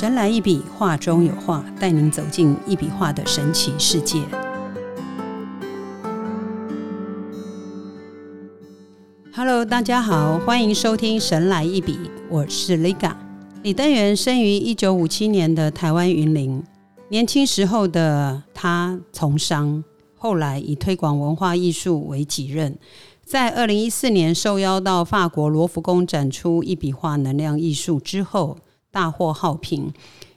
神来一笔，画中有画，带您走进一笔画的神奇世界。Hello，大家好，欢迎收听《神来一笔》，我是 Liga。李登元生于一九五七年的台湾云林，年轻时候的他从商，后来以推广文化艺术为己任。在二零一四年受邀到法国罗浮宫展出一笔画能量艺术之后，大获好评，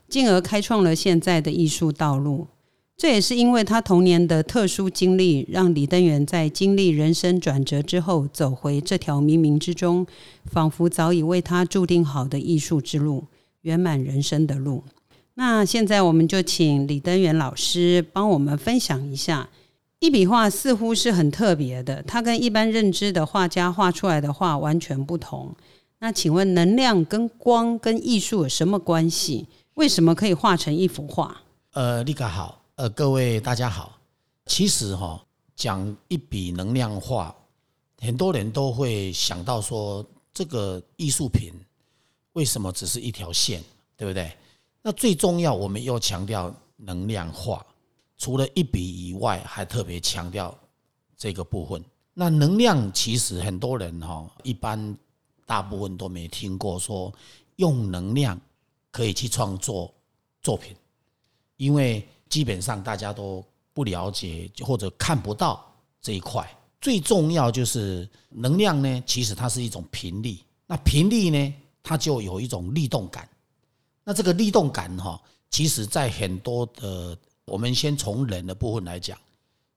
进而开创了现在的艺术道路。这也是因为他童年的特殊经历，让李登元在经历人生转折之后，走回这条冥冥之中，仿佛早已为他注定好的艺术之路，圆满人生的路。那现在我们就请李登元老师帮我们分享一下。一笔画似乎是很特别的，它跟一般认知的画家画出来的画完全不同。那请问，能量跟光跟艺术有什么关系？为什么可以画成一幅画？呃，立哥好，呃，各位大家好。其实哈，讲一笔能量画，很多人都会想到说，这个艺术品为什么只是一条线，对不对？那最重要，我们又强调能量画。除了一笔以外，还特别强调这个部分。那能量其实很多人哈，一般大部分都没听过说用能量可以去创作作品，因为基本上大家都不了解或者看不到这一块。最重要就是能量呢，其实它是一种频率。那频率呢，它就有一种律动感。那这个律动感哈，其实在很多的我们先从人的部分来讲，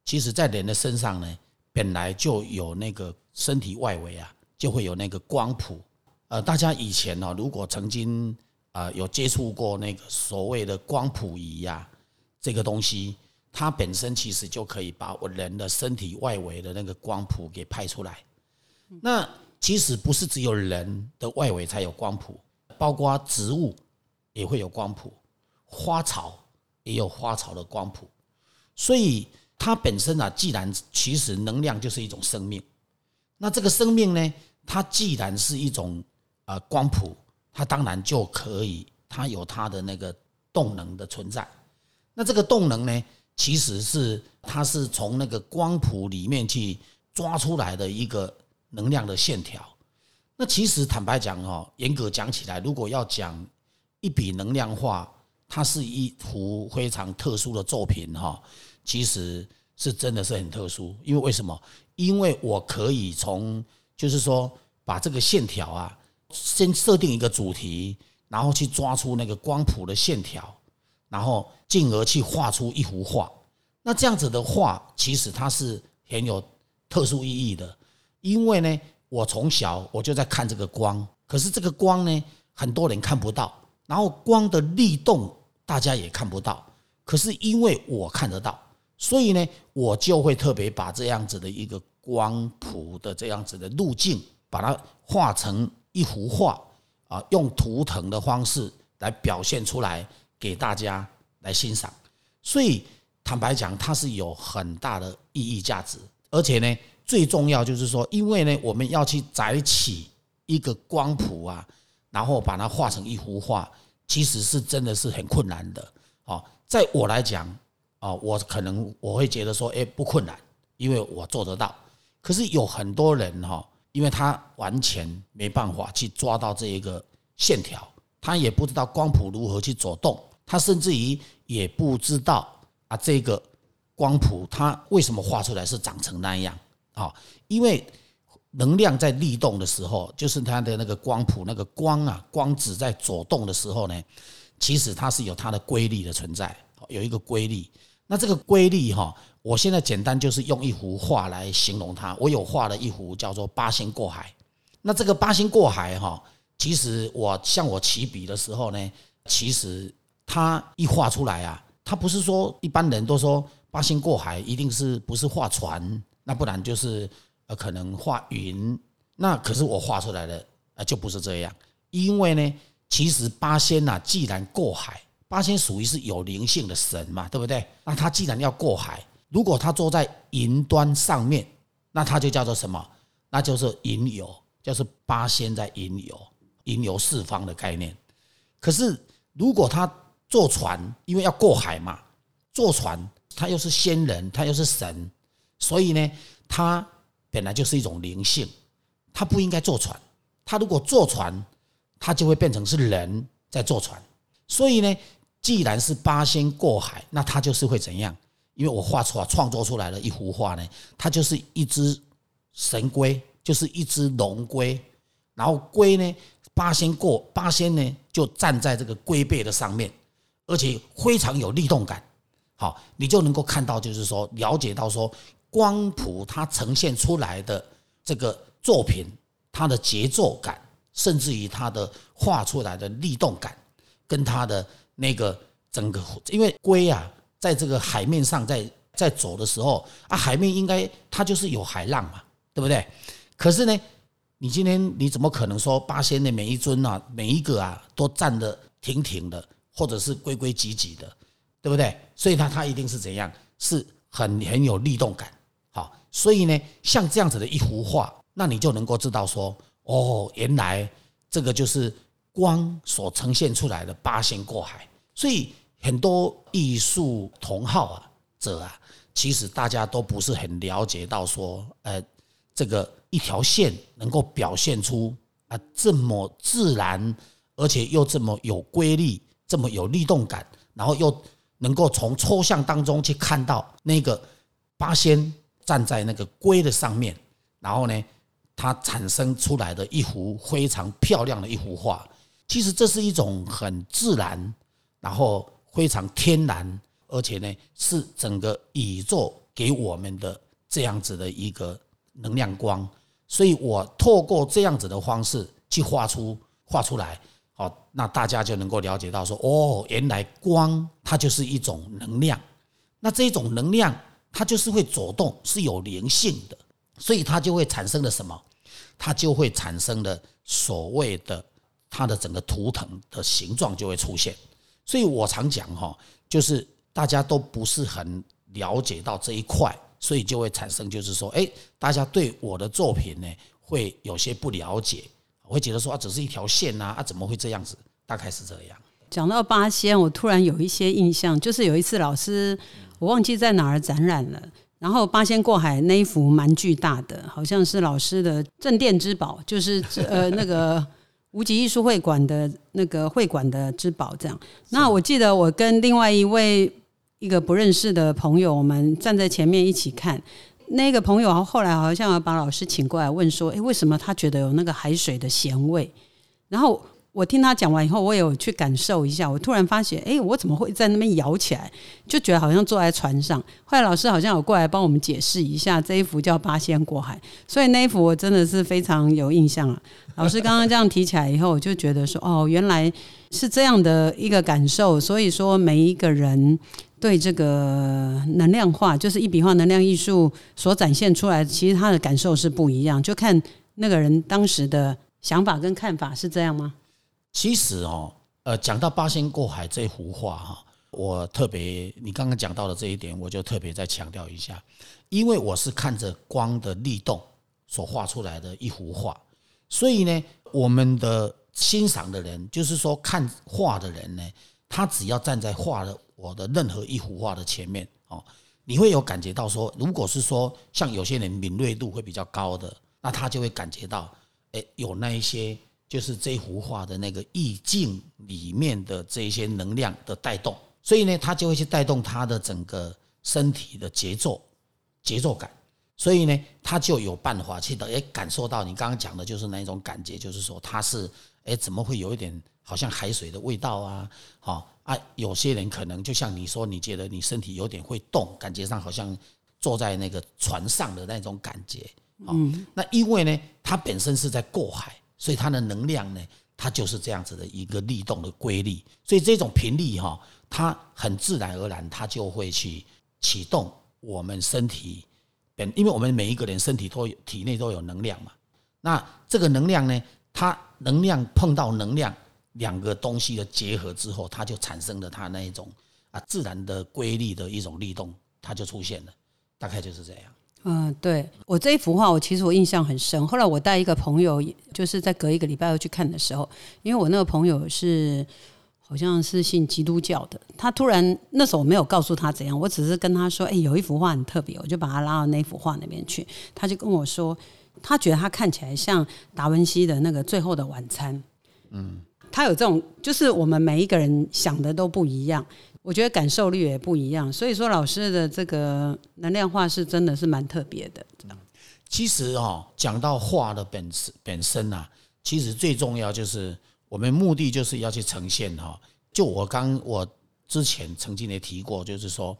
其实，在人的身上呢，本来就有那个身体外围啊，就会有那个光谱。呃，大家以前呢，如果曾经啊有接触过那个所谓的光谱仪呀，这个东西，它本身其实就可以把我人的身体外围的那个光谱给拍出来。那其实不是只有人的外围才有光谱，包括植物也会有光谱，花草。也有花草的光谱，所以它本身啊，既然其实能量就是一种生命，那这个生命呢，它既然是一种呃光谱，它当然就可以，它有它的那个动能的存在。那这个动能呢，其实是它是从那个光谱里面去抓出来的一个能量的线条。那其实坦白讲哦，严格讲起来，如果要讲一笔能量画。它是一幅非常特殊的作品哈，其实是真的是很特殊，因为为什么？因为我可以从就是说把这个线条啊，先设定一个主题，然后去抓出那个光谱的线条，然后进而去画出一幅画。那这样子的画，其实它是很有特殊意义的，因为呢，我从小我就在看这个光，可是这个光呢，很多人看不到。然后光的律动大家也看不到，可是因为我看得到，所以呢，我就会特别把这样子的一个光谱的这样子的路径，把它画成一幅画啊，用图腾的方式来表现出来给大家来欣赏。所以坦白讲，它是有很大的意义价值，而且呢，最重要就是说，因为呢，我们要去载起一个光谱啊。然后把它画成一幅画，其实是真的是很困难的。哦，在我来讲，啊，我可能我会觉得说，哎，不困难，因为我做得到。可是有很多人哈，因为他完全没办法去抓到这一个线条，他也不知道光谱如何去走动，他甚至于也不知道啊，这个光谱它为什么画出来是长成那样啊？因为。能量在律动的时候，就是它的那个光谱，那个光啊，光子在走动的时候呢，其实它是有它的规律的存在，有一个规律。那这个规律哈，我现在简单就是用一幅画来形容它。我有画了一幅叫做八仙过海。那这个八仙过海哈，其实我像我起笔的时候呢，其实它一画出来啊，它不是说一般人都说八仙过海一定是不是画船，那不然就是。呃，可能画云，那可是我画出来的啊，就不是这样。因为呢，其实八仙呐，既然过海，八仙属于是有灵性的神嘛，对不对？那他既然要过海，如果他坐在云端上面，那他就叫做什么？那就是云游，就是八仙在云游，云游四方的概念。可是如果他坐船，因为要过海嘛，坐船他又是仙人，他又是神，所以呢，他本来就是一种灵性，他不应该坐船。他如果坐船，他就会变成是人在坐船。所以呢，既然是八仙过海，那他就是会怎样？因为我画出来创作出来的一幅画呢，它就是一只神龟，就是一只龙龟，然后龟呢，八仙过八仙呢，就站在这个龟背的上面，而且非常有力动感。好，你就能够看到，就是说了解到说光谱它呈现出来的这个作品，它的节奏感，甚至于它的画出来的力动感，跟它的那个整个，因为龟啊。在这个海面上，在在走的时候啊，海面应该它就是有海浪嘛，对不对？可是呢，你今天你怎么可能说八仙的每一尊啊，每一个啊都站得挺挺的，或者是规规矩矩的，对不对？所以它它一定是怎样，是很很有律动感。好，所以呢，像这样子的一幅画，那你就能够知道说，哦，原来这个就是光所呈现出来的八仙过海，所以。很多艺术同好啊者啊，其实大家都不是很了解到说，呃，这个一条线能够表现出啊这么自然，而且又这么有规律，这么有律动感，然后又能够从抽象当中去看到那个八仙站在那个龟的上面，然后呢，它产生出来的一幅非常漂亮的一幅画。其实这是一种很自然，然后。非常天然，而且呢，是整个宇宙给我们的这样子的一个能量光，所以我透过这样子的方式去画出画出来，好，那大家就能够了解到说，哦，原来光它就是一种能量，那这种能量它就是会走动，是有灵性的，所以它就会产生了什么？它就会产生了所谓的它的整个图腾的形状就会出现。所以我常讲哈，就是大家都不是很了解到这一块，所以就会产生就是说，哎，大家对我的作品呢会有些不了解，会觉得说啊，只是一条线呐，啊，怎么会这样子？大概是这样。讲到八仙，我突然有一些印象，就是有一次老师我忘记在哪儿展览了，然后八仙过海那一幅蛮巨大的，好像是老师的镇店之宝，就是呃那个。无极艺术会馆的那个会馆的之宝，这样。那我记得我跟另外一位一个不认识的朋友，我们站在前面一起看。那个朋友后来好像把老师请过来问说：“诶，为什么他觉得有那个海水的咸味？”然后。我听他讲完以后，我有去感受一下。我突然发现，诶，我怎么会在那边摇起来？就觉得好像坐在船上。后来老师好像有过来帮我们解释一下，这一幅叫《八仙过海》，所以那一幅我真的是非常有印象啊。老师刚刚这样提起来以后，我就觉得说，哦，原来是这样的一个感受。所以说，每一个人对这个能量化，就是一笔画能量艺术所展现出来，其实他的感受是不一样。就看那个人当时的想法跟看法是这样吗？其实哦，呃，讲到八仙过海这幅画哈，我特别你刚刚讲到的这一点，我就特别再强调一下，因为我是看着光的力动所画出来的一幅画，所以呢，我们的欣赏的人，就是说看画的人呢，他只要站在画的我的任何一幅画的前面哦，你会有感觉到说，如果是说像有些人敏锐度会比较高的，那他就会感觉到，哎，有那一些。就是这幅画的那个意境里面的这些能量的带动，所以呢，他就会去带动他的整个身体的节奏、节奏感，所以呢，他就有办法去的，哎，感受到你刚刚讲的就是那一种感觉，就是说他是，哎，怎么会有一点好像海水的味道啊？好啊，有些人可能就像你说，你觉得你身体有点会动，感觉上好像坐在那个船上的那种感觉，嗯，那因为呢，它本身是在过海。所以它的能量呢，它就是这样子的一个律动的规律。所以这种频率哈，它很自然而然，它就会去启动我们身体本，因为我们每一个人身体都有体内都有能量嘛。那这个能量呢，它能量碰到能量两个东西的结合之后，它就产生了它那一种啊自然的规律的一种律动，它就出现了。大概就是这样。嗯，对我这一幅画，我其实我印象很深。后来我带一个朋友，就是在隔一个礼拜要去看的时候，因为我那个朋友是好像是信基督教的。他突然那时候我没有告诉他怎样，我只是跟他说：“哎，有一幅画很特别。”我就把他拉到那幅画那边去。他就跟我说，他觉得他看起来像达文西的那个《最后的晚餐》。嗯，他有这种，就是我们每一个人想的都不一样。我觉得感受力也不一样，所以说老师的这个能量画是真的是蛮特别的。其实哦，讲到画的本本身啊，其实最重要就是我们目的就是要去呈现哈。就我刚我之前曾经也提过，就是说，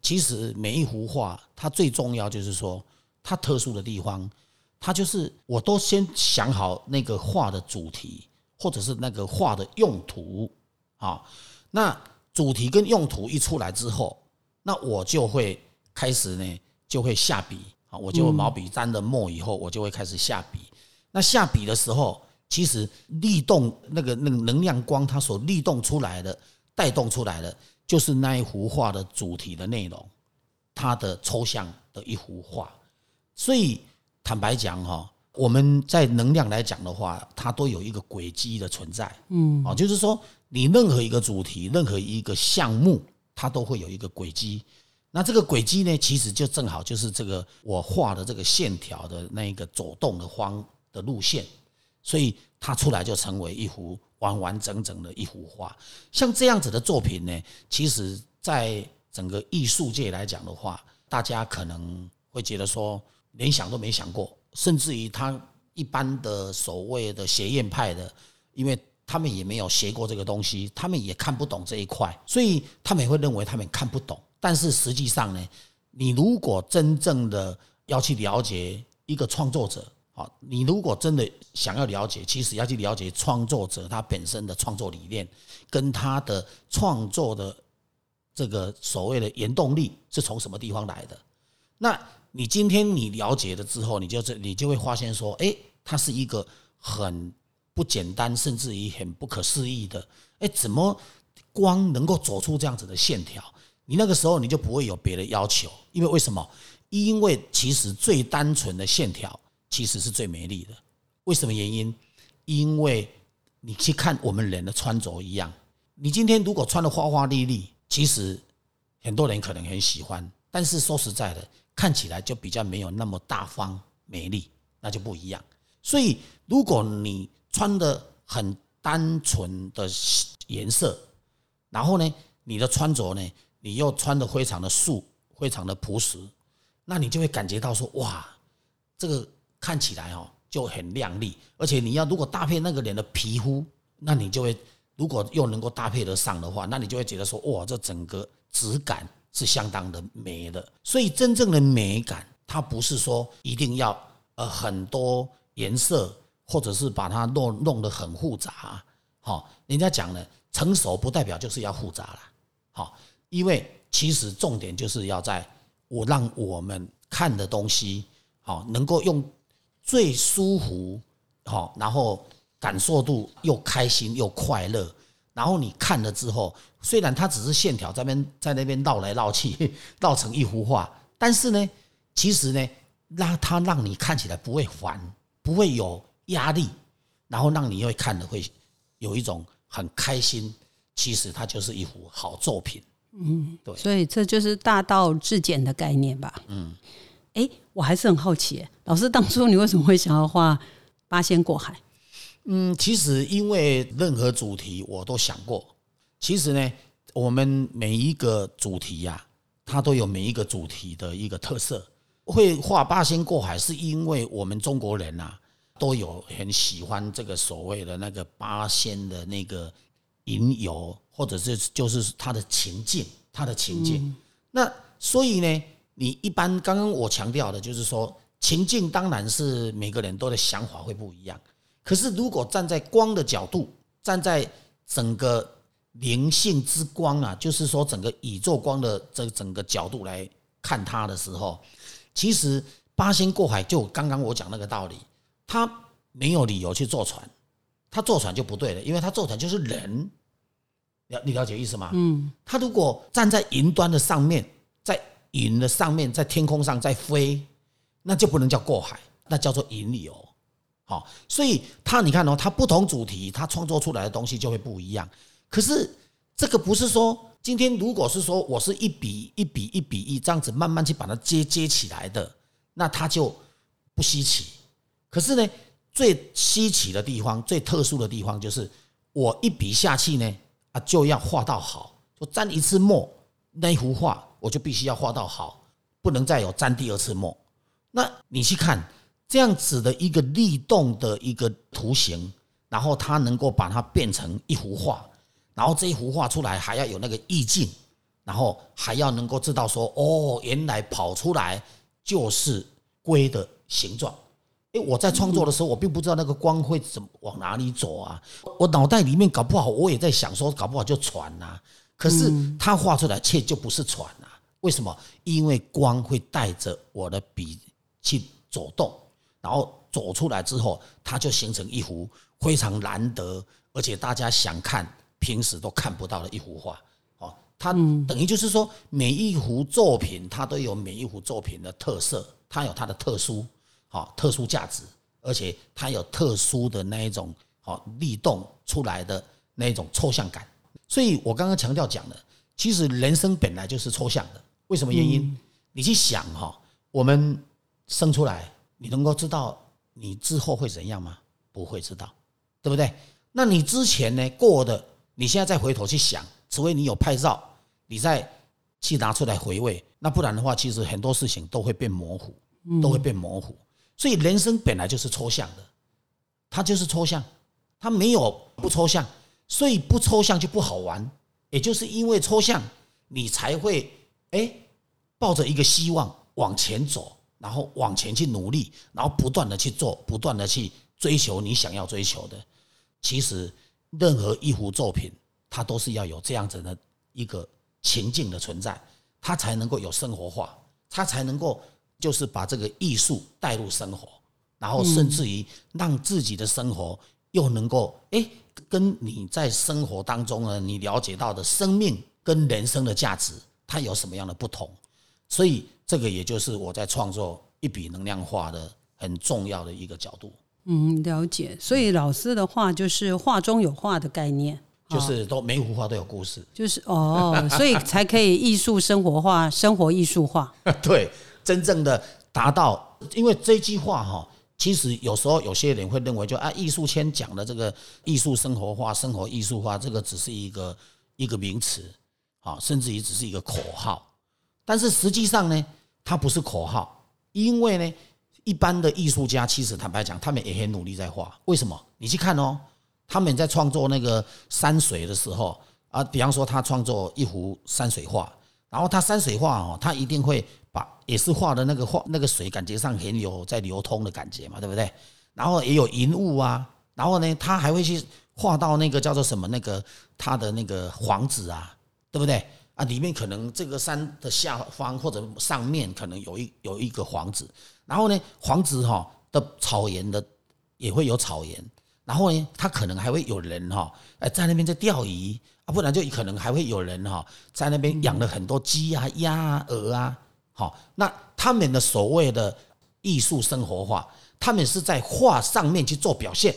其实每一幅画它最重要就是说它特殊的地方，它就是我都先想好那个画的主题或者是那个画的用途啊，那。主题跟用途一出来之后，那我就会开始呢，就会下笔啊，我就毛笔沾了墨以后，我就会开始下笔。那下笔的时候，其实力动那个那个能量光，它所力动出来的、带动出来的，就是那一幅画的主题的内容，它的抽象的一幅画。所以坦白讲哈，我们在能量来讲的话，它都有一个轨迹的存在，嗯，啊，就是说。你任何一个主题，任何一个项目，它都会有一个轨迹。那这个轨迹呢，其实就正好就是这个我画的这个线条的那一个走动的方的路线，所以它出来就成为一幅完完整整的一幅画。像这样子的作品呢，其实在整个艺术界来讲的话，大家可能会觉得说连想都没想过，甚至于他一般的所谓的学院派的，因为。他们也没有学过这个东西，他们也看不懂这一块，所以他们也会认为他们看不懂。但是实际上呢，你如果真正的要去了解一个创作者，好，你如果真的想要了解，其实要去了解创作者他本身的创作理念，跟他的创作的这个所谓的原动力是从什么地方来的。那你今天你了解了之后，你就这你就会发现说，哎，他是一个很。不简单，甚至于很不可思议的。哎，怎么光能够走出这样子的线条？你那个时候你就不会有别的要求，因为为什么？因为其实最单纯的线条其实是最美丽的。为什么原因？因为你去看我们人的穿着一样，你今天如果穿的花花绿绿，其实很多人可能很喜欢，但是说实在的，看起来就比较没有那么大方美丽，那就不一样。所以如果你穿的很单纯的颜色，然后呢，你的穿着呢，你又穿的非常的素，非常的朴实，那你就会感觉到说，哇，这个看起来哦就很亮丽，而且你要如果搭配那个脸的皮肤，那你就会如果又能够搭配得上的话，那你就会觉得说，哇，这整个质感是相当的美的。所以真正的美感，它不是说一定要呃很多颜色。或者是把它弄弄得很复杂，好，人家讲呢，成熟不代表就是要复杂了，好，因为其实重点就是要在我让我们看的东西，好，能够用最舒服，好，然后感受度又开心又快乐，然后你看了之后，虽然它只是线条在边在那边绕来绕去，绕成一幅画，但是呢，其实呢，让它让你看起来不会烦，不会有。压力，然后让你会看的会有一种很开心。其实它就是一幅好作品。嗯，对。所以这就是大道至简的概念吧。嗯。哎，我还是很好奇，老师当初你为什么会想要画八仙过海？嗯，其实因为任何主题我都想过。其实呢，我们每一个主题呀，它都有每一个主题的一个特色。会画八仙过海，是因为我们中国人呐。都有很喜欢这个所谓的那个八仙的那个吟游，或者是就是他的情境，他的情境。那所以呢，你一般刚刚我强调的就是说，情境当然是每个人都的想法会不一样。可是如果站在光的角度，站在整个灵性之光啊，就是说整个宇宙光的这整个角度来看它的时候，其实八仙过海就刚刚我讲那个道理。他没有理由去坐船，他坐船就不对了，因为他坐船就是人，了你了解意思吗？嗯，他如果站在云端的上面，在云的上面，在天空上在飞，那就不能叫过海，那叫做引流。好，所以他你看哦，他不同主题，他创作出来的东西就会不一样。可是这个不是说今天如果是说我是一笔一笔一笔一这样子慢慢去把它接接起来的，那它就不稀奇。可是呢，最稀奇的地方、最特殊的地方就是我一笔下去呢，啊，就要画到好，就沾一次墨，那一幅画我就必须要画到好，不能再有沾第二次墨。那你去看这样子的一个立动的一个图形，然后它能够把它变成一幅画，然后这一幅画出来还要有那个意境，然后还要能够知道说，哦，原来跑出来就是龟的形状。诶，我在创作的时候，我并不知道那个光会怎么往哪里走啊，我脑袋里面搞不好我也在想说，搞不好就船呐。可是它画出来却就不是船呐，为什么？因为光会带着我的笔。去走动，然后走出来之后，它就形成一幅非常难得，而且大家想看平时都看不到的一幅画。哦，它等于就是说，每一幅作品它都有每一幅作品的特色，它有它的特殊，好特殊价值，而且它有特殊的那一种好立动出来的那一种抽象感。所以我刚刚强调讲的，其实人生本来就是抽象的。为什么原因？你去想哈，我们。生出来，你能够知道你之后会怎样吗？不会知道，对不对？那你之前呢过的，你现在再回头去想，除非你有拍照，你再去拿出来回味，那不然的话，其实很多事情都会变模糊，都会变模糊。所以人生本来就是抽象的，它就是抽象，它没有不抽象，所以不抽象就不好玩。也就是因为抽象，你才会哎抱着一个希望往前走。然后往前去努力，然后不断的去做，不断的去追求你想要追求的。其实任何一幅作品，它都是要有这样子的一个情境的存在，它才能够有生活化，它才能够就是把这个艺术带入生活，然后甚至于让自己的生活又能够哎跟你在生活当中呢，你了解到的生命跟人生的价值，它有什么样的不同？所以。这个也就是我在创作一笔能量画的很重要的一个角度。嗯，了解。所以老师的话就是画中有画的概念，就是都每幅画都有故事。就是哦，所以才可以艺术生活化，生活艺术化。对，真正的达到，因为这句话哈，其实有时候有些人会认为，就啊，艺术圈讲的这个艺术生活化、生活艺术化，这个只是一个一个名词，啊，甚至于只是一个口号。但是实际上呢？它不是口号，因为呢，一般的艺术家其实坦白讲，他们也很努力在画。为什么？你去看哦，他们在创作那个山水的时候啊，比方说他创作一幅山水画，然后他山水画哦，他一定会把也是画的那个画那个水，感觉上很有在流通的感觉嘛，对不对？然后也有云雾啊，然后呢，他还会去画到那个叫做什么那个他的那个皇子啊，对不对？啊，里面可能这个山的下方或者上面可能有一有一个房子，然后呢，房子哈的草原的也会有草原，然后呢，他可能还会有人哈，哎，在那边在钓鱼。啊，不然就可能还会有人哈，在那边养了很多鸡啊、鸭啊、鹅啊，好，那他们的所谓的艺术生活化，他们是在画上面去做表现，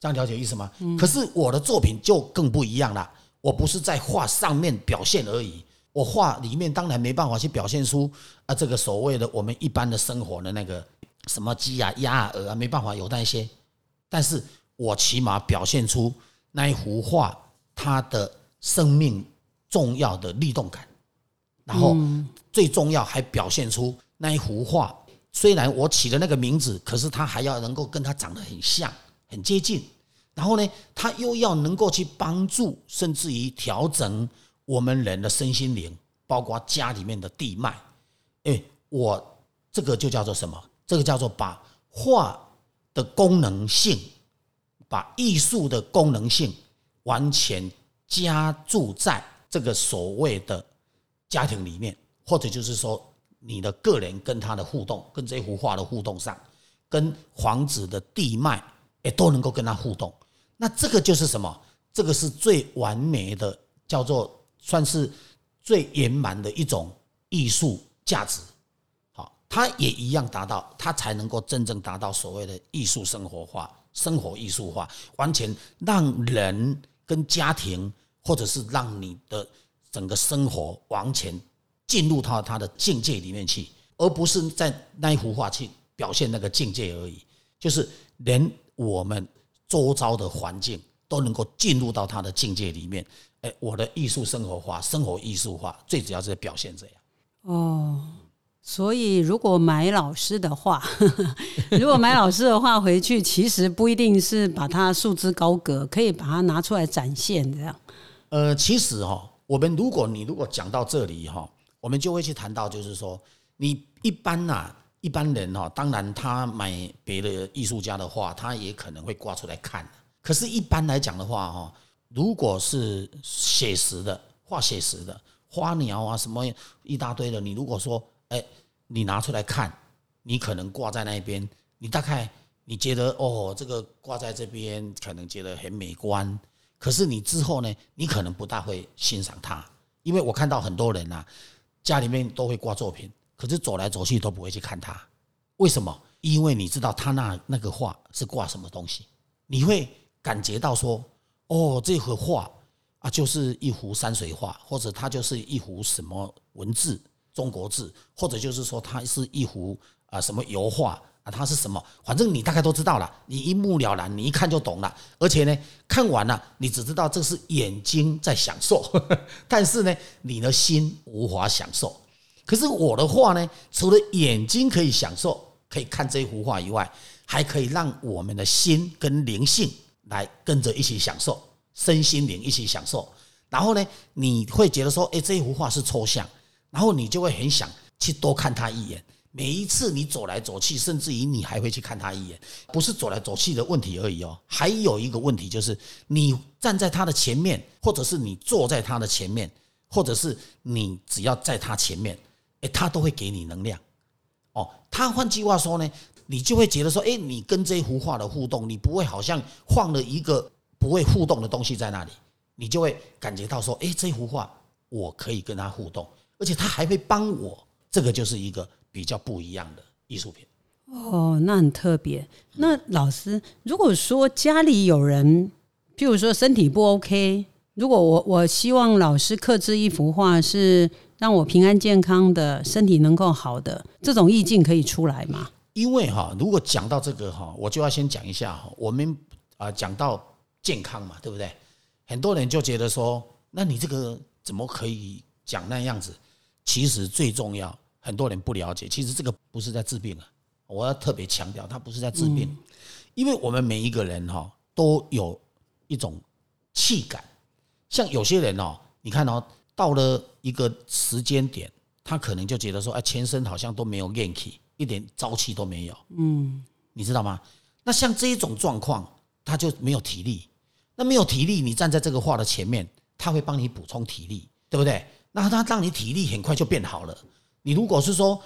这样了解意思吗？可是我的作品就更不一样了。我不是在画上面表现而已，我画里面当然没办法去表现出啊这个所谓的我们一般的生活的那个什么鸡啊、鸭啊、鹅啊，没办法有那些，但是我起码表现出那一幅画它的生命重要的律动感，然后最重要还表现出那一幅画虽然我起的那个名字，可是它还要能够跟它长得很像、很接近。然后呢，他又要能够去帮助，甚至于调整我们人的身心灵，包括家里面的地脉。哎，我这个就叫做什么？这个叫做把画的功能性，把艺术的功能性完全加注在这个所谓的家庭里面，或者就是说你的个人跟他的互动，跟这幅画的互动上，跟皇子的地脉也都能够跟他互动。那这个就是什么？这个是最完美的，叫做算是最圆满的一种艺术价值。好，它也一样达到，它才能够真正达到所谓的艺术生活化、生活艺术化，完全让人跟家庭，或者是让你的整个生活完全进入到他的境界里面去，而不是在那一幅画去表现那个境界而已。就是连我们周遭的环境都能够进入到他的境界里面。哎，我的艺术生活化，生活艺术化，最主要是表现这样。哦。所以，如果买老师的画，如果买老师的画回去，其实不一定是把它束之高阁，可以把它拿出来展现这样。呃，其实哈，我们如果你如果讲到这里哈，我们就会去谈到，就是说，你一般呐，一般人哈，当然他买别的艺术家的画，他也可能会挂出来看。可是，一般来讲的话哈，如果是写实的画，写实的花鸟啊，什么一大堆的，你如果说。哎，你拿出来看，你可能挂在那边，你大概你觉得哦，这个挂在这边可能觉得很美观，可是你之后呢，你可能不大会欣赏它，因为我看到很多人呐，家里面都会挂作品，可是走来走去都不会去看它，为什么？因为你知道他那那个画是挂什么东西，你会感觉到说，哦，这幅画啊，就是一幅山水画，或者它就是一幅什么文字。中国字，或者就是说它是一幅啊什么油画啊，它是什么？反正你大概都知道了，你一目了然，你一看就懂了。而且呢，看完了，你只知道这是眼睛在享受，但是呢，你的心无法享受。可是我的画呢，除了眼睛可以享受，可以看这幅画以外，还可以让我们的心跟灵性来跟着一起享受，身心灵一起享受。然后呢，你会觉得说，哎，这幅画是抽象。然后你就会很想去多看他一眼。每一次你走来走去，甚至于你还会去看他一眼，不是走来走去的问题而已哦。还有一个问题就是，你站在他的前面，或者是你坐在他的前面，或者是你只要在他前面，哎，他都会给你能量。哦，他换句话说呢，你就会觉得说，哎，你跟这幅画的互动，你不会好像放了一个不会互动的东西在那里，你就会感觉到说，哎，这幅画我可以跟他互动。而且他还会帮我，这个就是一个比较不一样的艺术品。哦，那很特别。那老师，如果说家里有人，譬如说身体不 OK，如果我我希望老师刻制一幅画，是让我平安健康的身体能够好的，这种意境可以出来吗？因为哈，如果讲到这个哈，我就要先讲一下哈，我们啊讲到健康嘛，对不对？很多人就觉得说，那你这个怎么可以讲那样子？其实最重要，很多人不了解。其实这个不是在治病啊，我要特别强调，它不是在治病，因为我们每一个人哈都有一种气感。像有些人哦，你看哦，到了一个时间点，他可能就觉得说，哎，全身好像都没有元气，一点朝气都没有。嗯，你知道吗？那像这一种状况，他就没有体力。那没有体力，你站在这个画的前面，他会帮你补充体力，对不对？那他让你体力很快就变好了。你如果是说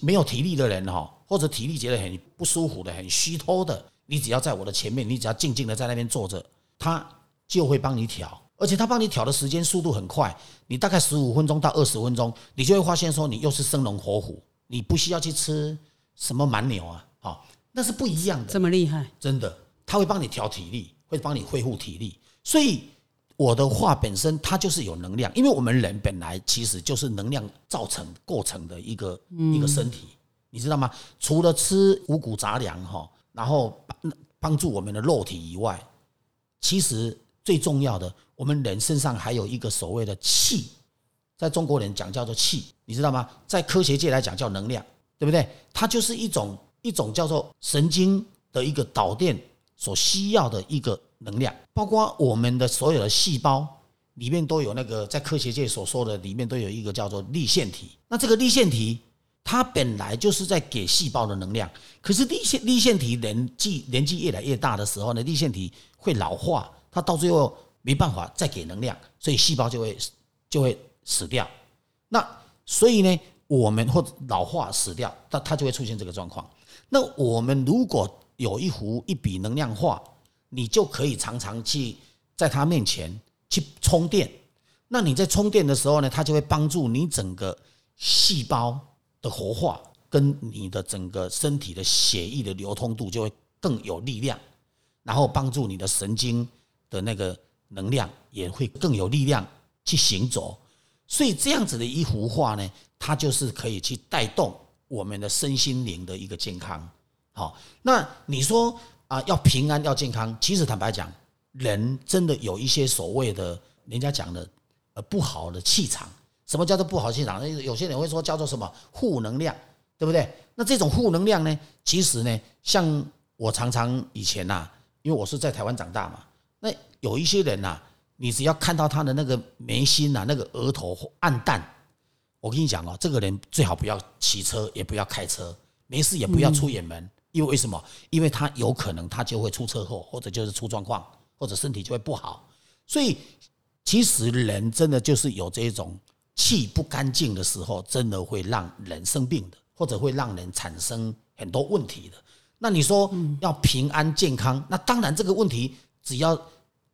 没有体力的人哈，或者体力觉得很不舒服的、很虚脱的，你只要在我的前面，你只要静静的在那边坐着，他就会帮你调，而且他帮你调的时间速度很快，你大概十五分钟到二十分钟，你就会发现说你又是生龙活虎，你不需要去吃什么蛮牛啊，啊，那是不一样的。这么厉害？真的，他会帮你调体力，会帮你恢复体力，所以。我的话本身它就是有能量，因为我们人本来其实就是能量造成构成的一个一个身体，你知道吗？除了吃五谷杂粮哈，然后帮帮助我们的肉体以外，其实最重要的，我们人身上还有一个所谓的气，在中国人讲叫做气，你知道吗？在科学界来讲叫能量，对不对？它就是一种一种叫做神经的一个导电所需要的一个。能量包括我们的所有的细胞里面都有那个，在科学界所说的里面都有一个叫做立腺体。那这个立腺体它本来就是在给细胞的能量，可是立腺立腺体年纪年纪越来越大的时候呢，立腺体会老化，它到最后没办法再给能量，所以细胞就会就会死掉。那所以呢，我们或者老化死掉，它它就会出现这个状况。那我们如果有一幅一笔能量画。你就可以常常去在他面前去充电，那你在充电的时候呢，它就会帮助你整个细胞的活化，跟你的整个身体的血液的流通度就会更有力量，然后帮助你的神经的那个能量也会更有力量去行走。所以这样子的一幅画呢，它就是可以去带动我们的身心灵的一个健康。好，那你说啊，要平安要健康，其实坦白讲，人真的有一些所谓的人家讲的呃不好的气场。什么叫做不好气场？有些人会说叫做什么负能量，对不对？那这种负能量呢，其实呢，像我常常以前呐，因为我是在台湾长大嘛，那有一些人呐。你只要看到他的那个眉心呐，那个额头暗淡，我跟你讲哦，这个人最好不要骑车，也不要开车，没事也不要出远门，因为为什么？因为他有可能他就会出车祸，或者就是出状况，或者身体就会不好。所以其实人真的就是有这种气不干净的时候，真的会让人生病的，或者会让人产生很多问题的。那你说要平安健康，那当然这个问题只要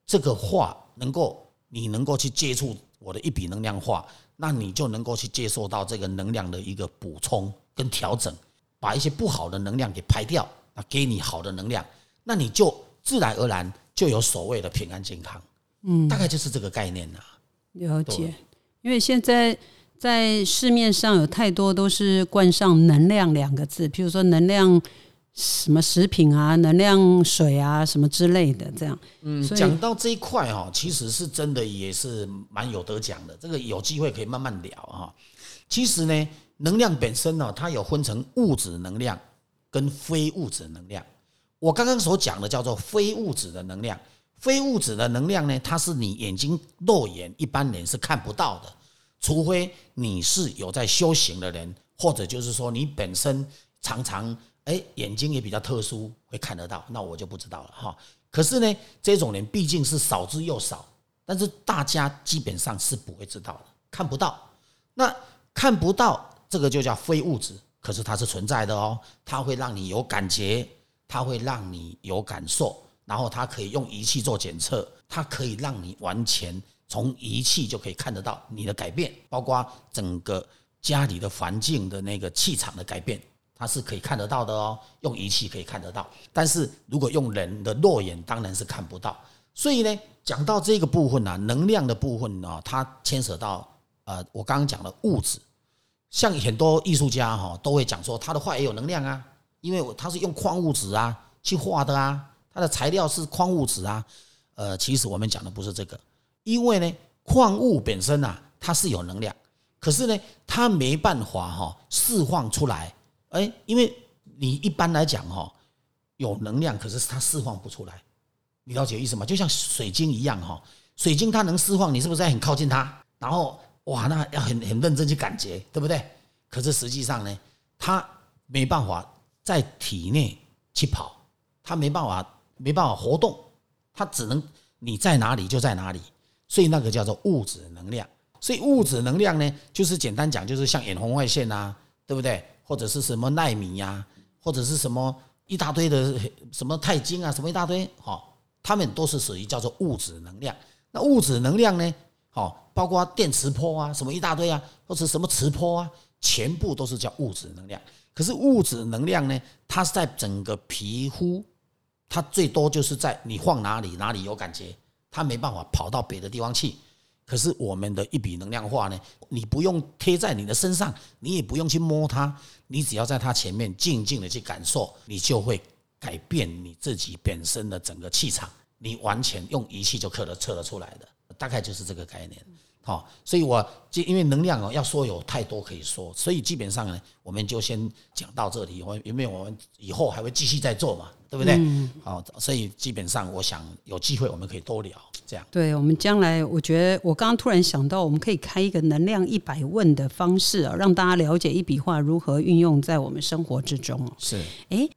这个话。能够你能够去接触我的一笔能量化，那你就能够去接受到这个能量的一个补充跟调整，把一些不好的能量给排掉，那给你好的能量，那你就自然而然就有所谓的平安健康。嗯，大概就是这个概念呐。了解，因为现在在市面上有太多都是冠上“能量”两个字，譬如说能量。什么食品啊，能量水啊，什么之类的，这样。嗯，讲到这一块哈，其实是真的也是蛮有得讲的。这个有机会可以慢慢聊哈。其实呢，能量本身呢，它有分成物质能量跟非物质能量。我刚刚所讲的叫做非物质的能量，非物质的能量呢，它是你眼睛肉眼一般人是看不到的，除非你是有在修行的人，或者就是说你本身常常。哎，眼睛也比较特殊，会看得到，那我就不知道了哈。可是呢，这种人毕竟是少之又少，但是大家基本上是不会知道的，看不到。那看不到这个就叫非物质，可是它是存在的哦，它会让你有感觉，它会让你有感受，然后它可以用仪器做检测，它可以让你完全从仪器就可以看得到你的改变，包括整个家里的环境的那个气场的改变。它是可以看得到的哦，用仪器可以看得到，但是如果用人的肉眼，当然是看不到。所以呢，讲到这个部分呢，能量的部分呢，它牵扯到呃，我刚刚讲的物质，像很多艺术家哈，都会讲说他的画也有能量啊，因为他是用矿物质啊去画的啊，它的材料是矿物质啊。呃，其实我们讲的不是这个，因为呢，矿物本身呐，它是有能量，可是呢，它没办法哈释放出来。哎，因为你一般来讲哈，有能量，可是它释放不出来，你了解意思吗？就像水晶一样哈，水晶它能释放，你是不是在很靠近它？然后哇，那要很很认真去感觉，对不对？可是实际上呢，它没办法在体内去跑，它没办法没办法活动，它只能你在哪里就在哪里，所以那个叫做物质能量。所以物质能量呢，就是简单讲，就是像远红外线啊，对不对？或者是什么纳米呀，或者是什么一大堆的什么钛金啊，什么一大堆，好，它们都是属于叫做物质能量。那物质能量呢，好，包括电磁波啊，什么一大堆啊，或者什么磁波啊，全部都是叫物质能量。可是物质能量呢，它是在整个皮肤，它最多就是在你放哪里哪里有感觉，它没办法跑到别的地方去。可是我们的一笔能量化呢，你不用贴在你的身上，你也不用去摸它，你只要在它前面静静的去感受，你就会改变你自己本身的整个气场，你完全用仪器就测得测得出来的，大概就是这个概念。好，所以我就因为能量哦，要说有太多可以说，所以基本上呢，我们就先讲到这里。我因为我们以后还会继续再做嘛，对不对？好，所以基本上我想有机会我们可以多聊这样。对我们将来，我觉得我刚刚突然想到，我们可以开一个能量一百问的方式啊，让大家了解一笔画如何运用在我们生活之中是，哎，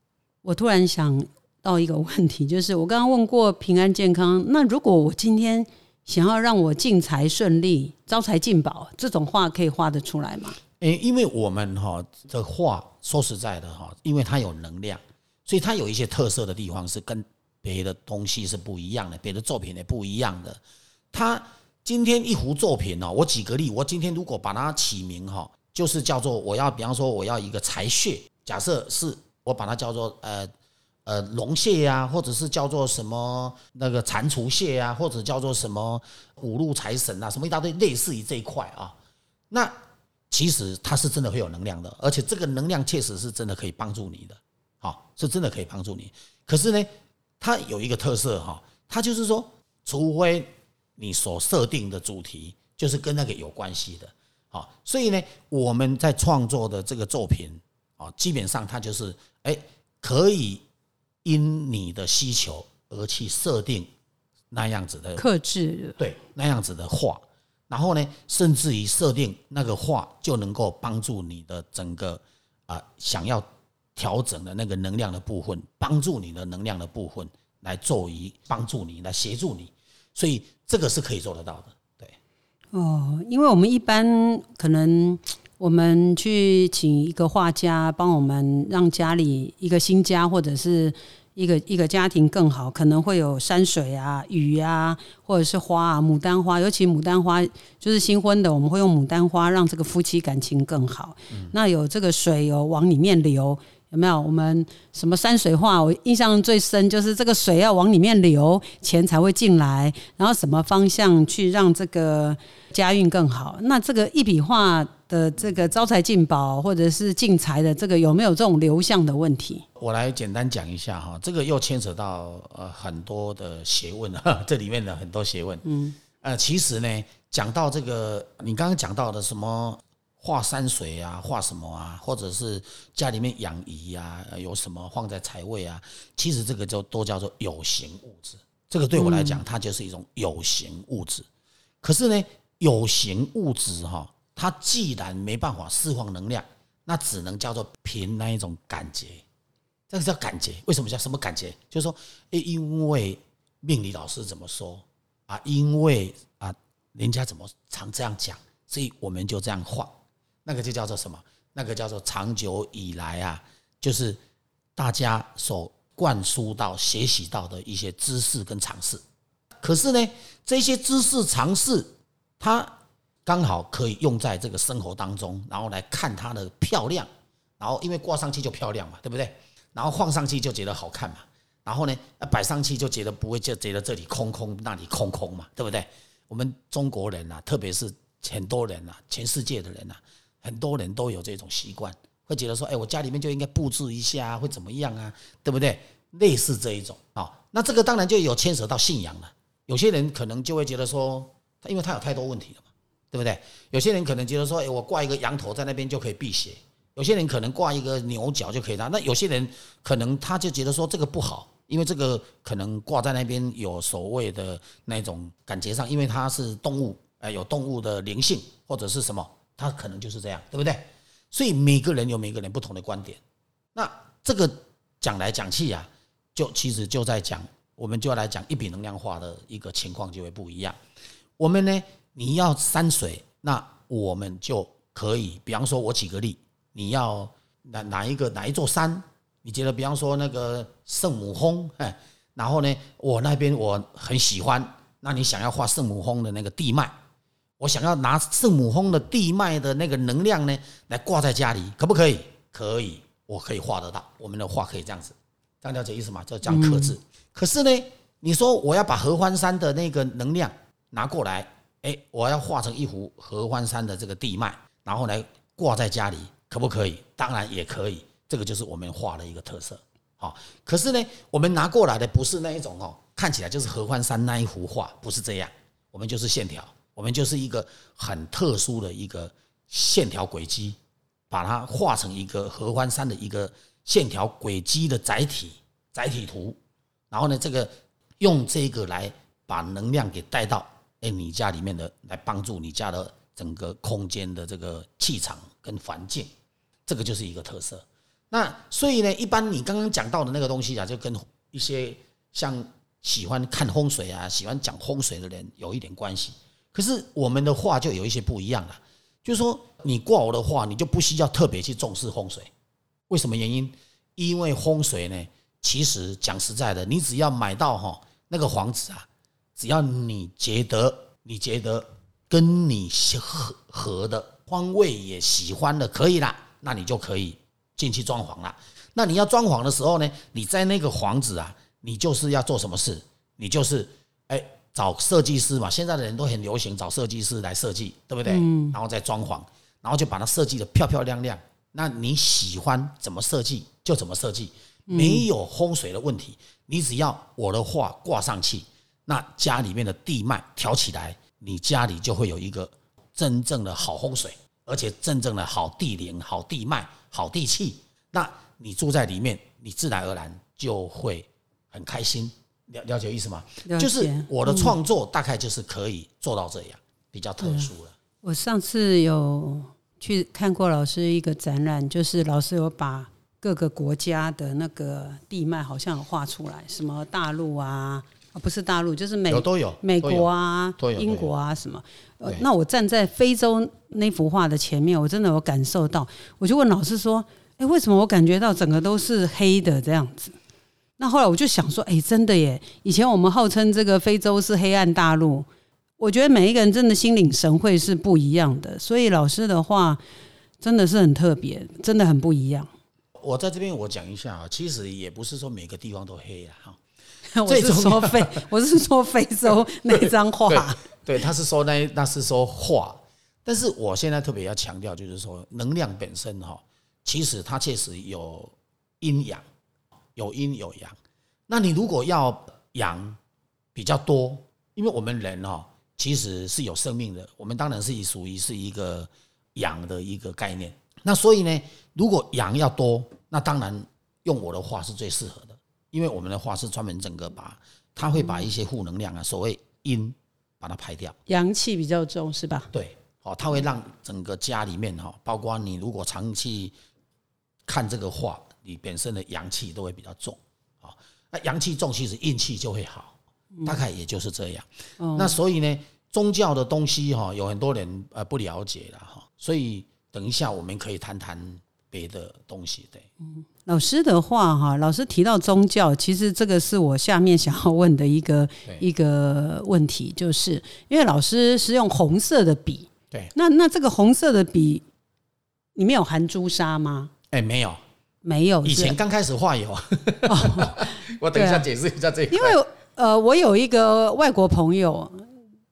我突然想到一个问题，就是我刚刚问过平安健康，那如果我今天。想要让我进财顺利、招财进宝，这种画可以画得出来吗？诶，因为我们哈的画，说实在的哈，因为它有能量，所以它有一些特色的地方是跟别的东西是不一样的，别的作品也不一样的。它今天一幅作品呢，我举个例，我今天如果把它起名哈，就是叫做我要，比方说我要一个财穴，假设是我把它叫做呃呃龙蟹呀、或者是叫做什么那个蟾蜍蟹呀、或者叫做什么五路财神啊，什么一大堆，类似于这一块啊。那其实它是真的会有能量的，而且这个能量确实是真的可以帮助你的，好，是真的可以帮助你。可是呢，它有一个特色哈，它就是说，除非你所设定的主题就是跟那个有关系的，好，所以呢，我们在创作的这个作品啊，基本上它就是哎，可以因你的需求而去设定那样子的克制对那样子的画，然后呢，甚至于设定那个画就能够帮助你的整个啊、想要调整的那个能量的部分，帮助你的能量的部分来作为帮助你来协助你，所以这个是可以做得到的。对，哦，因为我们一般可能我们去请一个画家帮我们让家里一个新家或者是一个一个家庭更好，可能会有山水啊、雨啊，或者是花啊，牡丹花，尤其牡丹花就是新婚的，我们会用牡丹花让这个夫妻感情更好。那有这个水有往里面流。有没有我们什么山水画？我印象最深就是这个水要往里面流，钱才会进来。然后什么方向去让这个家运更好？那这个一笔画的这个招财进宝或者是进财的这个有没有这种流向的问题？我来简单讲一下哈，这个又牵扯到呃很多的学问啊，这里面的很多学问。嗯，呃，其实呢，讲到这个，你刚刚讲到的什么画山水啊，画什么啊，或者是家里面养鱼啊，呃有什么放在财位啊，其实这个就都叫做有形物质。这个对我来讲，它就是一种有形物质。可是呢，有形物质哈，它既然没办法释放能量，那只能叫做凭那一种感觉。这个叫感觉，为什么叫什么感觉？就是说，诶，因为命理老师怎么说啊？因为啊，人家怎么常这样讲，所以我们就这样画。那个就叫做什么？那个叫做长久以来啊，就是大家所灌输到、学习到的一些知识跟常识。可是呢，这些知识常识，它刚好可以用在这个生活当中，然后来看它的漂亮，然后因为挂上去就漂亮嘛，对不对？然后放上去就觉得好看嘛，然后呢，摆上去就觉得不会就觉得这里空空，那里空空嘛，对不对？我们中国人啊，特别是很多人啊，全世界的人啊，很多人都有这种习惯，会觉得说，哎，我家里面就应该布置一下，会怎么样啊，对不对？类似这一种啊、那这个当然就有牵扯到信仰了。有些人可能就会觉得说，因为他有太多问题了嘛，对不对？有些人可能觉得说，哎，我挂一个羊头在那边就可以辟邪；有些人可能挂一个牛角就可以拿。那有些人可能他就觉得说这个不好，因为这个可能挂在那边有所谓的那种感觉上，因为它是动物，哎，有动物的灵性或者是什么，他可能就是这样，对不对？所以每个人有每个人不同的观点。那这个讲来讲去呀、就其实就在讲，我们就要来讲一笔能量化的一个情况就会不一样。我们呢，你要山水，那我们就可以，比方说，我举个例，你要哪哪一个哪一座山，你觉得，比方说那个圣母峰，哎，然后呢，我那边我很喜欢，那你想要画圣母峰的那个地脉，我想要拿圣母峰的地脉的那个能量呢，来挂在家里，可不可以？可以，我可以画得到，我们的画可以这样子，这样了解意思吗？就这样克制。可是呢，你说我要把合欢山的那个能量拿过来，哎，我要画成一幅合欢山的这个地脉，然后来挂在家里，可不可以？当然也可以，这个就是我们画的一个特色。好，可是呢，我们拿过来的不是那一种哦，看起来就是合欢山那一幅画，不是这样，我们就是线条，我们就是一个很特殊的一个线条轨迹，把它画成一个合欢山的一个线条轨迹的载体载体图，然后呢，这个用这个来把能量给带到哎你家里面的，来帮助你家的整个空间的这个气场跟环境，这个就是一个特色。那所以呢，一般你刚刚讲到的那个东西啊，就跟一些像喜欢看风水啊、喜欢讲风水的人有一点关系。可是我们的话就有一些不一样了，就是说你挂我的话，你就不需要特别去重视风水。为什么原因？因为风水呢，其实讲实在的，你只要买到哈那个房子啊，只要你觉得你觉得跟你合合的方位也喜欢的可以啦，那你就可以进去装潢啦。那你要装潢的时候呢，你在那个房子啊，你就是要做什么事？你就是哎找设计师嘛。现在的人都很流行找设计师来设计，对不对？然后再装潢，然后就把它设计的漂漂亮亮。那你喜欢怎么设计就怎么设计，没有风水的问题。你只要我的画挂上去，那家里面的地脉调起来，你家里就会有一个真正的好风水，而且真正的好地灵、好地脉、好地气。那你住在里面，你自然而然就会很开心。了了解意思吗？就是我的创作大概就是可以做到这样，比较特殊了。我上次有去看过老师一个展览，就是老师有把各个国家的那个地脉好像有画出来，什么大陆啊，啊不是大陆，就是美有都有美国啊都有、英国啊什么。呃，那我站在非洲那幅画的前面，我真的有感受到，我就问老师说：“哎，为什么我感觉到整个都是黑的这样子？”那后来我就想说：“哎，真的耶！以前我们号称这个非洲是黑暗大陆，我觉得每一个人真的心领神会是不一样的，所以老师的话真的是很特别，真的很不一样。我在这边我讲一下啊，其实也不是说每个地方都黑啊，哈。我是说非，我是说非洲那张画，对，他是说那那是说画，但是我现在特别要强调，就是说能量本身哈，其实它确实有阴阳，有阴有阳。那你如果要阳比较多，因为我们人哈其实是有生命的，我们当然是以属于是一个阳的一个概念。那所以呢，如果阳要多，那当然用我的话是最适合的，因为我们的话是专门整个把它会把一些负能量啊，所谓阴把它排掉。阳气比较重是吧？对，哦，它会让整个家里面哈，包括你如果长期看这个画，你本身的阳气都会比较重啊。那阳气重，其实运气就会好，大概也就是这样。那所以呢，宗教的东西哈，有很多人呃不了解了哈，所以等一下我们可以谈谈别的东西。对，老师的话哈，老师提到宗教，其实这个是我下面想要问的一个 一个问题，就是因为老师是用红色的笔，对，那那这个红色的笔里面有含朱砂吗？哎，没有，没有，以前刚开始画有，我等一下解释一下这一块。因为呃，我有一个外国朋友，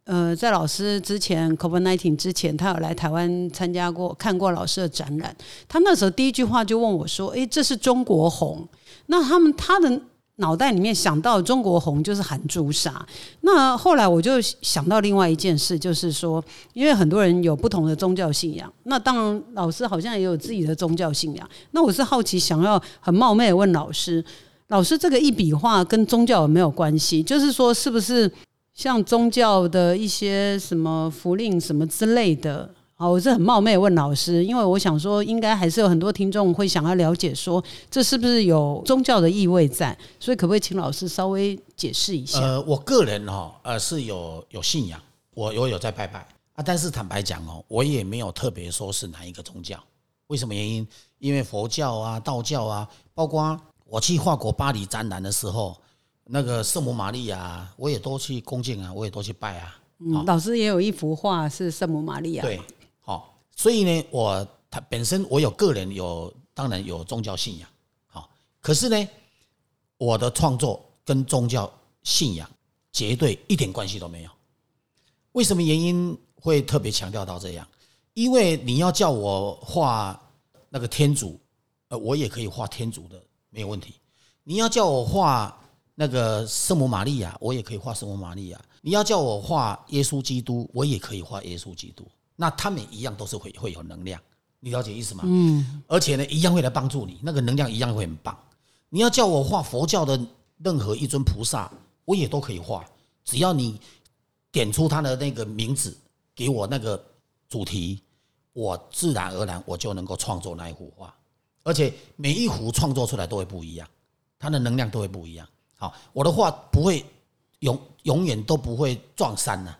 呃，在老师之前 COVID nineteen 之前，他有来台湾参加过、看过老师的展览。他那时候第一句话就问我说：“诶，这是中国红？”那他们他的脑袋里面想到中国红就是含朱砂。那后来我就想到另外一件事，就是说，因为很多人有不同的宗教信仰，那当然老师好像也有自己的宗教信仰。那我是好奇，想要很冒昧的问老师。老师，这个一笔画跟宗教有没有关系？就是说，是不是像宗教的一些什么符令什么之类的？好，我是很冒昧问老师，因为我想说，应该还是有很多听众会想要了解说，这是不是有宗教的意味在？所以，可不可以请老师稍微解释一下？呃，我个人哈、呃是有有信仰，我我有在拜拜啊，但是坦白讲哦，我也没有特别说是哪一个宗教。为什么原因？因为佛教啊、道教啊，包括我去法国巴黎展览的时候，那个圣母玛利亚，我也都去恭敬啊，我也都去拜啊。嗯，老师也有一幅画是圣母玛利亚，对，好、所以呢，我他本身我有个人有，当然有宗教信仰，好、可是呢，我的创作跟宗教信仰绝对一点关系都没有。为什么原因会特别强调到这样？因为你要叫我画那个天主，呃，我也可以画天主的，没有问题。你要叫我画那个圣母玛利亚，我也可以画圣母玛利亚。你要叫我画耶稣基督，我也可以画耶稣基督。那他们一样都是会会有能量，你了解意思吗？嗯。而且呢，一样会来帮助你，那个能量一样会很棒。你要叫我画佛教的任何一尊菩萨，我也都可以画，只要你点出他的那个名字，给我那个主题，我自然而然我就能够创作那一幅画，而且每一幅创作出来都会不一样，它的能量都会不一样。好，我的画不会永永远都不会撞衫呐、啊，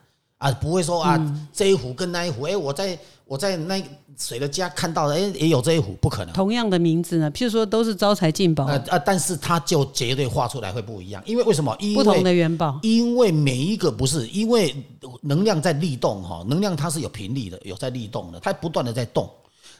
不会说啊、这一幅跟那一幅，哎，我在我在那谁的家看到的，哎，也有这一幅，不可能。同样的名字呢，譬如说都是招财进宝，呃呃，但是它就绝对画出来会不一样，因为为什么？因为不同的元宝。因为每一个不是，因为能量在律动哈，能量它是有频率的，有在律动的，它不断的在动。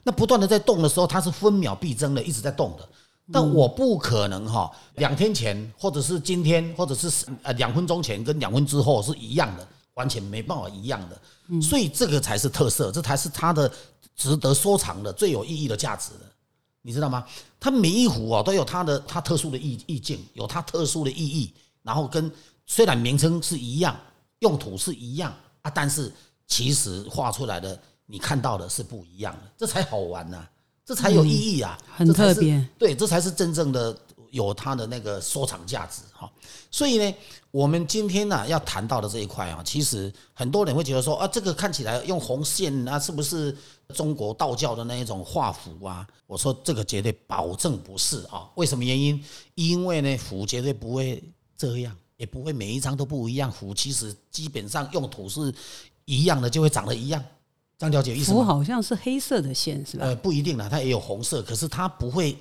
那不断的在动的时候，它是分秒必争的，一直在动的。但我不可能哈，两天前或者是今天或者是呃两分钟前跟两分之后是一样的，完全没办法一样的。所以这个才是特色，这才是它的值得收藏的最有意义的价值的，你知道吗？它每一壶啊都有它的它特殊的意意境，有它特殊的意义，然后跟虽然名称是一样，用途是一样啊，但是其实画出来的你看到的是不一样的，这才好玩呐。这才有意义啊，很特别。对，这才是真正的有它的那个收藏价值哈。所以呢，我们今天呢要谈到的这一块啊，其实很多人会觉得说啊，这个看起来用红线啊，是不是中国道教的那一种画符啊？我说这个绝对保证不是啊。为什么原因？因为呢，符绝对不会这样，也不会每一张都不一样。符其实基本上用途是一样的，就会长得一样。张小姐意思符好像是黑色的线是吧？呃，不一定啦，它也有红色，可是它不会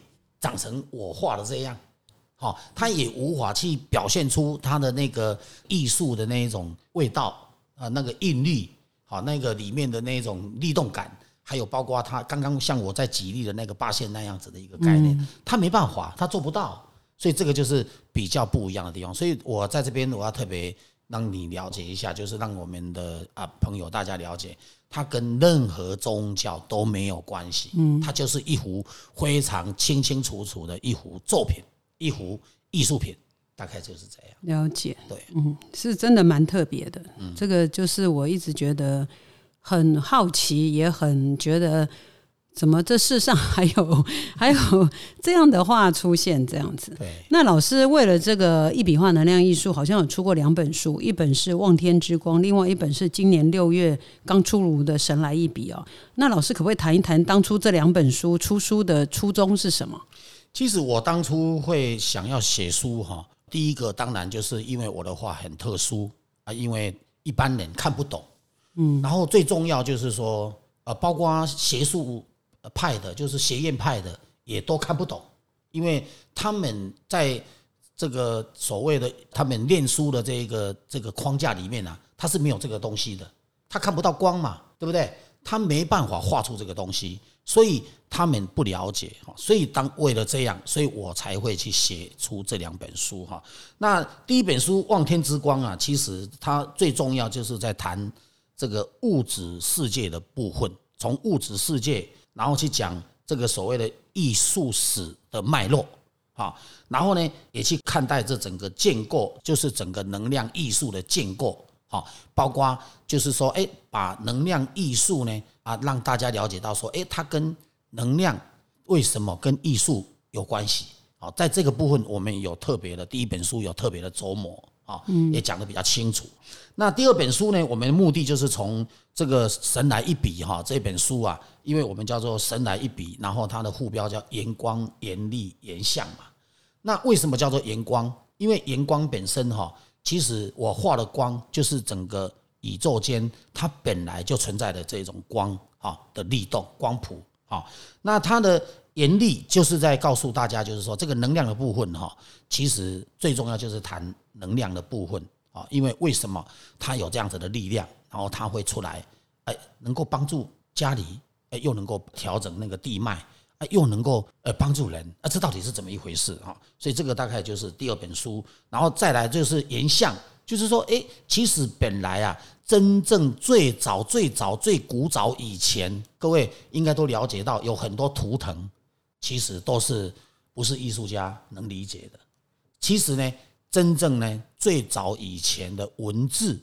长成我画的这样，好，他也无法去表现出他的那个艺术的那一种味道啊，那个韵律，好，那个里面的那种律动感，还有包括他刚刚像我在举例的那个八线那样子的一个概念，他没办法，他做不到，所以这个就是比较不一样的地方。所以我在这边我要特别让你了解一下，就是让我们的啊朋友大家了解。它跟任何宗教都没有关系，嗯，它就是一幅非常清清楚楚的一幅作品，一幅艺术品，大概就是这样。了解，对，嗯，是真的蛮特别的。嗯，这个就是我一直觉得很好奇，也很觉得。怎么这世上 还有 还有这样的话出现这样子？对。那老师为了这个一笔画能量艺术，好像有出过两本书，一本是《望天之光》，另外一本是今年六月刚出炉的《神来一笔》哦。那老师可不可以谈一谈当初这两本书出书的初衷是什么？其实我当初会想要写书哈，第一个当然就是因为我的画很特殊啊，因为一般人看不懂。嗯。然后最重要就是说，呃，包括学术。派的，就是学院派的，也都看不懂，因为他们在这个所谓的他们念书的这个这个框架里面啊，他是没有这个东西的，他看不到光嘛，对不对？他没办法画出这个东西，所以他们不了解哈。所以当为了这样，所以我才会去写出这两本书哈。那第一本书《望天之光》啊，其实它最重要就是在谈这个物质世界的部分，从物质世界。然后去讲这个所谓的艺术史的脉络，啊，然后呢也去看待这整个建构，就是整个能量艺术的建构，啊，包括就是说，哎，把能量艺术呢，啊，让大家了解到说，哎，它跟能量为什么跟艺术有关系？好，在这个部分我们有特别的第一本书有特别的琢磨。啊，也讲得比较清楚。那第二本书呢，我们的目的就是从这个“神来一笔”哈这本书啊，因为我们叫做“神来一笔”，然后它的副标叫“严光、严力、严相”嘛。那为什么叫做严光？因为严光本身哈，其实我画的光就是整个宇宙间它本来就存在的这种光啊的力动光谱啊。那它的严力就是在告诉大家，就是说这个能量的部分哈，其实最重要就是谈。能量的部分啊，因为为什么它有这样子的力量，然后它会出来，哎，能够帮助家里，哎，又能够调整那个地脉，哎，又能够呃帮助人，啊，这到底是怎么一回事啊？所以这个大概就是第二本书，然后再来就是言相，就是说，哎，其实本来啊，真正最早最早最古早以前，各位应该都了解到，有很多图腾，其实都是不是艺术家能理解的，其实呢。真正呢，最早以前的文字，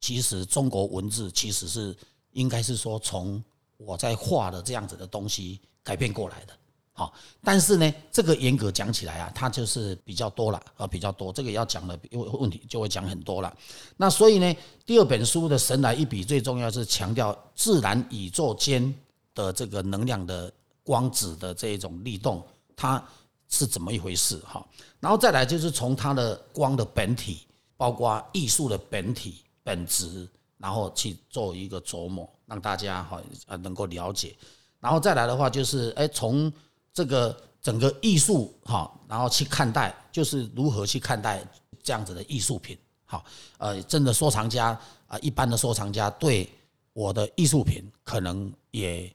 其实中国文字其实是应该是说从我在画的这样子的东西改变过来的。好，但是呢，这个严格讲起来啊，它就是比较多了啊，比较多。这个要讲的因为问题就会讲很多了。那所以呢，第二本书的神来一笔，最重要是强调自然宇宙间的这个能量的光子的这一种律动，它。是怎么一回事哈？然后再来就是从它的光的本体，包括艺术的本体本质，然后去做一个琢磨，让大家哈呃能够了解。然后再来的话就是哎，从这个整个艺术哈，然后去看待，就是如何去看待这样子的艺术品。好，呃，真的收藏家啊，一般的收藏家对我的艺术品可能也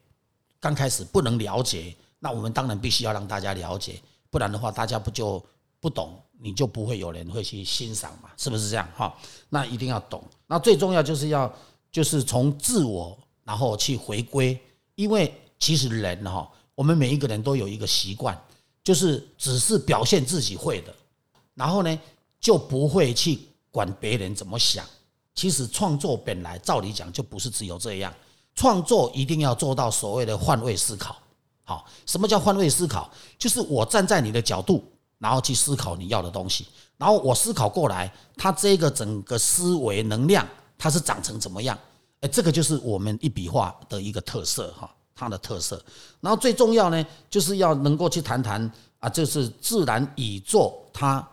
刚开始不能了解，那我们当然必须要让大家了解。不然的话大家不就不懂，你就不会有人会去欣赏嘛，是不是这样哈？那一定要懂。那最重要就是要就是从自我然后去回归，因为其实人哈，我们每一个人都有一个习惯，就是只是表现自己会的，然后呢就不会去管别人怎么想。其实创作本来照理讲就不是只有这样，创作一定要做到所谓的换位思考。好，什么叫换位思考？就是我站在你的角度，然后去思考你要的东西，然后我思考过来，它这个整个思维能量它是长成怎么样？哎，这个就是我们一笔画的一个特色哈，它的特色。然后最重要呢，就是要能够去谈谈啊，就是自然宇宙它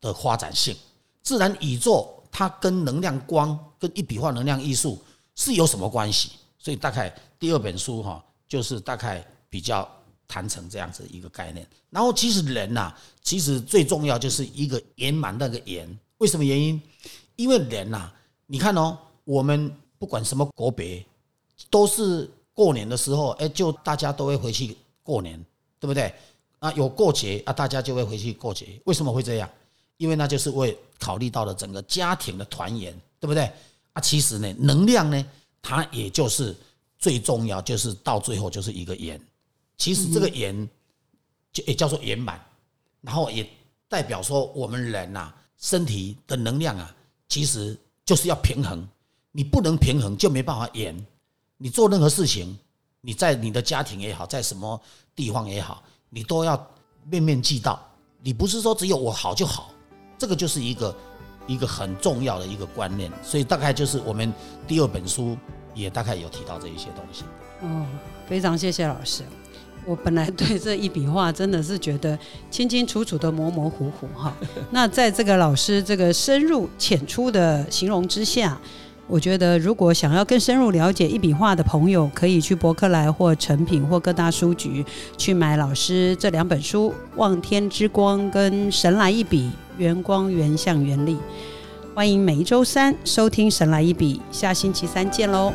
的发展性，自然宇宙。它跟能量光、跟一笔画能量艺术是有什么关系？所以大概第二本书哈，就是大概比较谈成这样子一个概念。然后其实人呐，其实最重要就是一个圆满那个圆。为什么原因？因为人呐，你看哦，我们不管什么国别，都是过年的时候，哎，就大家都会回去过年，对不对？啊，有过节啊，大家就会回去过节。为什么会这样？因为那就是为考虑到了整个家庭的团圆，对不对？啊，其实呢，能量呢，它也就是最重要，就是到最后就是一个圆。其实这个圆就也叫做圆满，然后也代表说我们人呐，身体的能量啊，其实就是要平衡。你不能平衡，就没办法圆。你做任何事情，你在你的家庭也好，在什么地方也好，你都要面面俱到。你不是说只有我好就好。这个就是一个一个很重要的一个观念，所以大概就是我们第二本书也大概有提到这一些东西。哦，非常谢谢老师。我本来对这一笔画真的是觉得清清楚楚的模模糊糊哈。那在这个老师这个深入浅出的形容之下。我觉得，如果想要更深入了解一笔画的朋友，可以去博客来或成品或各大书局去买老师这两本书《望天之光》跟《神来一笔》，圆光圆相圆力。欢迎每一周三收听《神来一笔》，下星期三见喽。